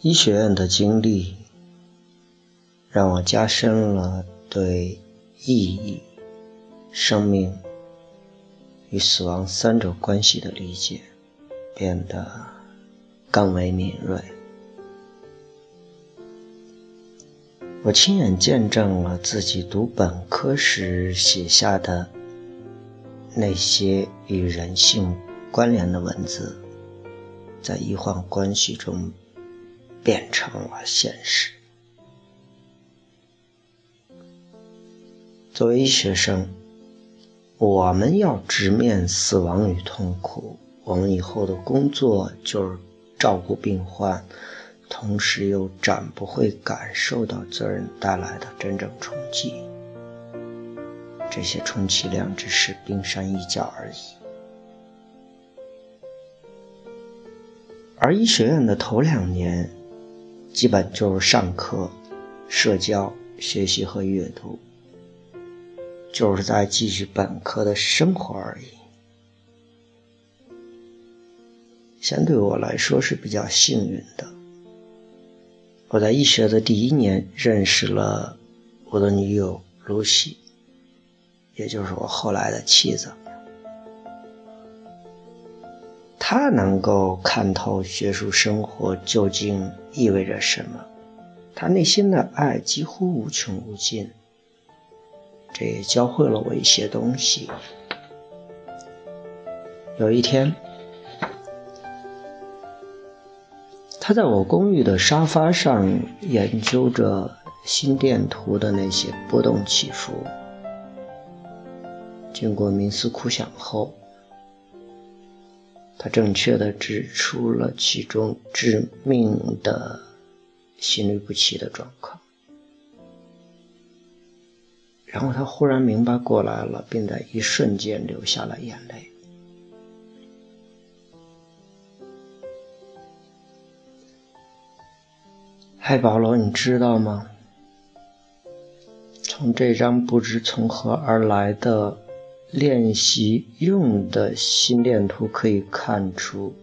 医学院的经历，让我加深了对意义、生命与死亡三者关系的理解，变得更为敏锐。我亲眼见证了自己读本科时写下的那些与人性关联的文字，在医患关系中变成了现实。作为医学生，我们要直面死亡与痛苦。我们以后的工作就是照顾病患。同时又暂不会感受到责任带来的真正冲击，这些充其量只是冰山一角而已。而医学院的头两年，基本就是上课、社交、学习和阅读，就是在继续本科的生活而已。相对我来说是比较幸运的。我在医学的第一年认识了我的女友露西，也就是我后来的妻子。他能够看透学术生活究竟意味着什么，他内心的爱几乎无穷无尽。这也教会了我一些东西。有一天。他在我公寓的沙发上研究着心电图的那些波动起伏。经过冥思苦想后，他正确的指出了其中致命的心律不齐的状况。然后他忽然明白过来了，并在一瞬间流下了眼泪。嗨，保罗，你知道吗？从这张不知从何而来的练习用的心电图可以看出，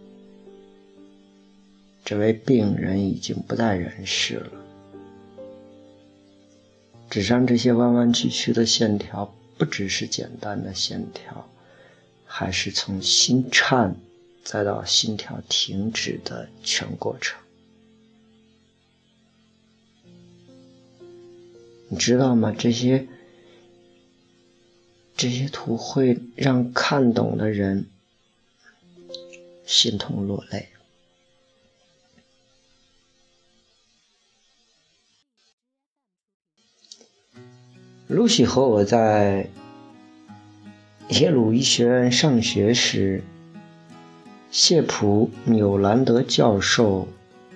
这位病人已经不在人世了。纸上这些弯弯曲曲的线条，不只是简单的线条，还是从心颤再到心跳停止的全过程。你知道吗？这些这些图会让看懂的人心痛落泪。露西和我在耶鲁医学院上学时，谢普纽兰德教授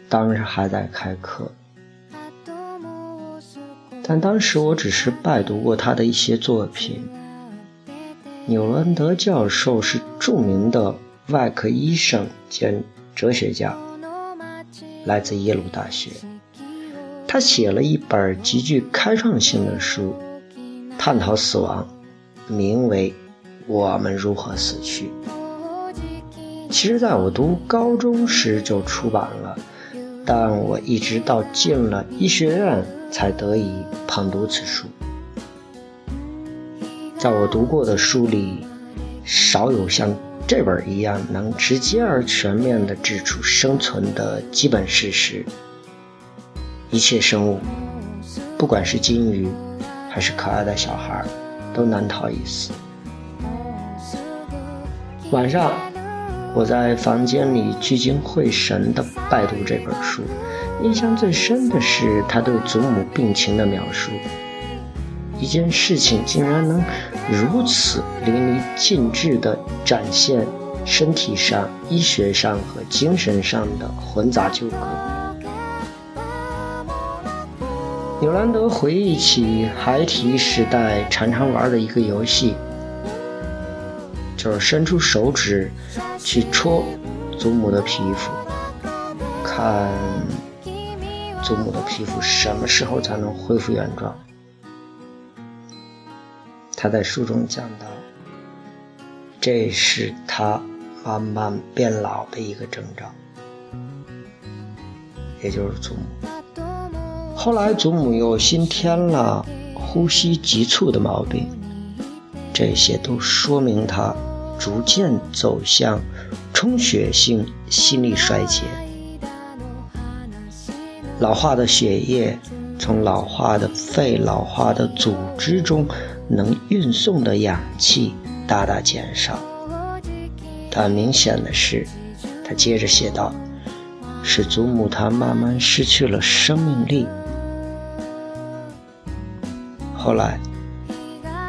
当时还在开课。但当时我只是拜读过他的一些作品。纽兰德教授是著名的外科医生兼哲学家，来自耶鲁大学。他写了一本极具开创性的书，探讨死亡，名为《我们如何死去》。其实，在我读高中时就出版了，但我一直到进了医学院。才得以旁读此书。在我读过的书里，少有像这本一样能直接而全面地指出生存的基本事实。一切生物，不管是金鱼，还是可爱的小孩，都难逃一死。晚上，我在房间里聚精会神地拜读这本书。印象最深的是他对祖母病情的描述。一件事情竟然能如此淋漓尽致地展现身体上、医学上和精神上的混杂纠葛。纽兰德回忆起孩提时代常常玩的一个游戏，就是伸出手指去戳祖母的皮肤，看。祖母的皮肤什么时候才能恢复原状？他在书中讲到，这是他慢慢变老的一个征兆。也就是祖母。后来祖母又新添了呼吸急促的毛病，这些都说明他逐渐走向充血性心力衰竭。老化的血液从老化的肺、老化的组织中能运送的氧气大大减少。但明显的是，他接着写道：“使祖母她慢慢失去了生命力。后来，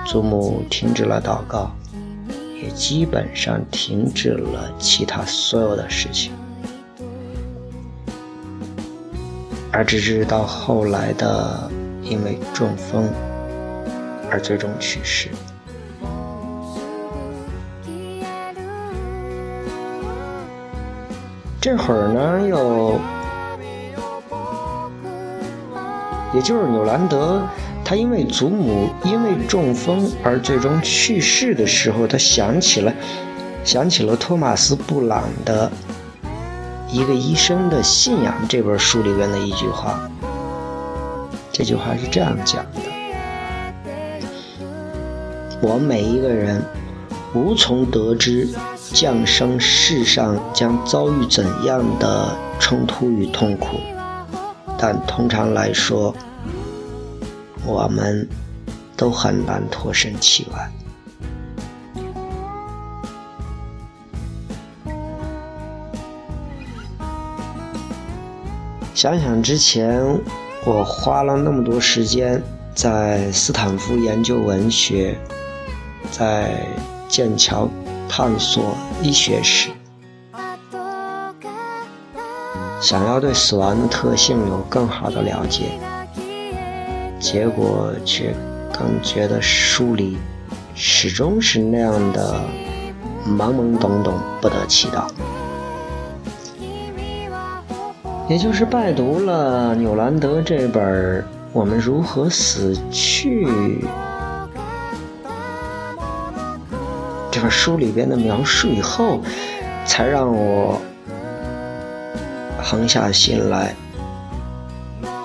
祖母停止了祷告，也基本上停止了其他所有的事情。”而直至到后来的，因为中风而最终去世。这会儿呢，又，也就是纽兰德，他因为祖母因为中风而最终去世的时候，他想起了，想起了托马斯·布朗的。一个医生的信仰这本书里边的一句话，这句话是这样讲的：我每一个人无从得知降生世上将遭遇怎样的冲突与痛苦，但通常来说，我们都很难脱身其外。想想之前，我花了那么多时间在斯坦福研究文学，在剑桥探索医学史，想要对死亡的特性有更好的了解，结果却更觉得书里始终是那样的懵懵懂懂，不得其道。也就是拜读了纽兰德这本《我们如何死去》这本书里边的描述以后，才让我横下心来，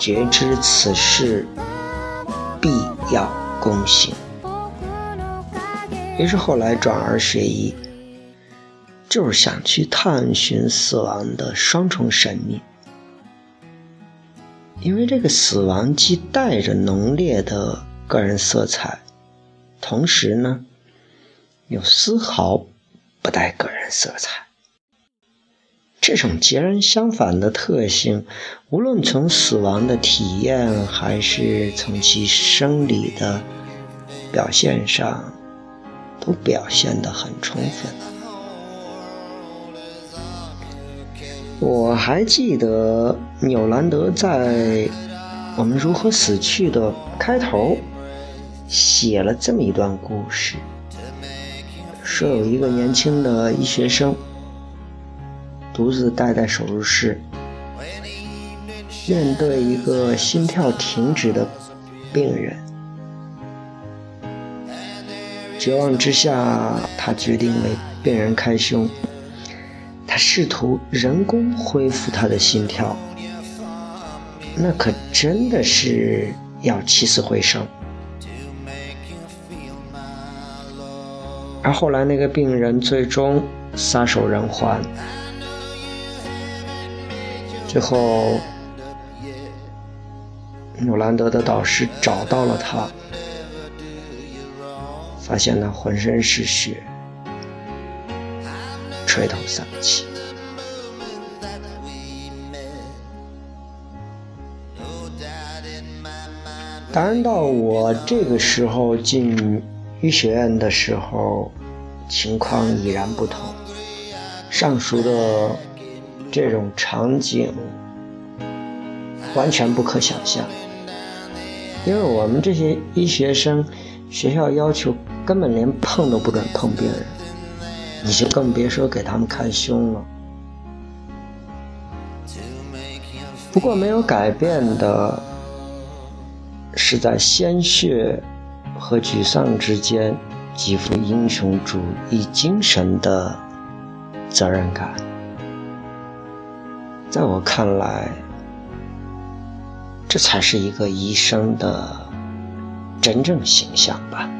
觉知此事必要躬行。于是后来转而学医，就是想去探寻死亡的双重神秘。因为这个死亡既带着浓烈的个人色彩，同时呢，又丝毫不带个人色彩。这种截然相反的特性，无论从死亡的体验，还是从其生理的表现上，都表现得很充分。我还记得纽兰德在《我们如何死去》的开头写了这么一段故事：说有一个年轻的医学生独自待在手术室，面对一个心跳停止的病人，绝望之下，他决定为病人开胸。他试图人工恢复他的心跳，那可真的是要起死回生。而后来那个病人最终撒手人寰，最后纽兰德的导师找到了他，发现他浑身是血。垂头丧气。当然，到我这个时候进医学院的时候，情况已然不同。上述的这种场景完全不可想象，因为我们这些医学生，学校要求根本连碰都不准碰病人。你就更别说给他们看胸了。不过没有改变的，是在鲜血和沮丧之间，极富英雄主义精神的责任感。在我看来，这才是一个医生的真正形象吧。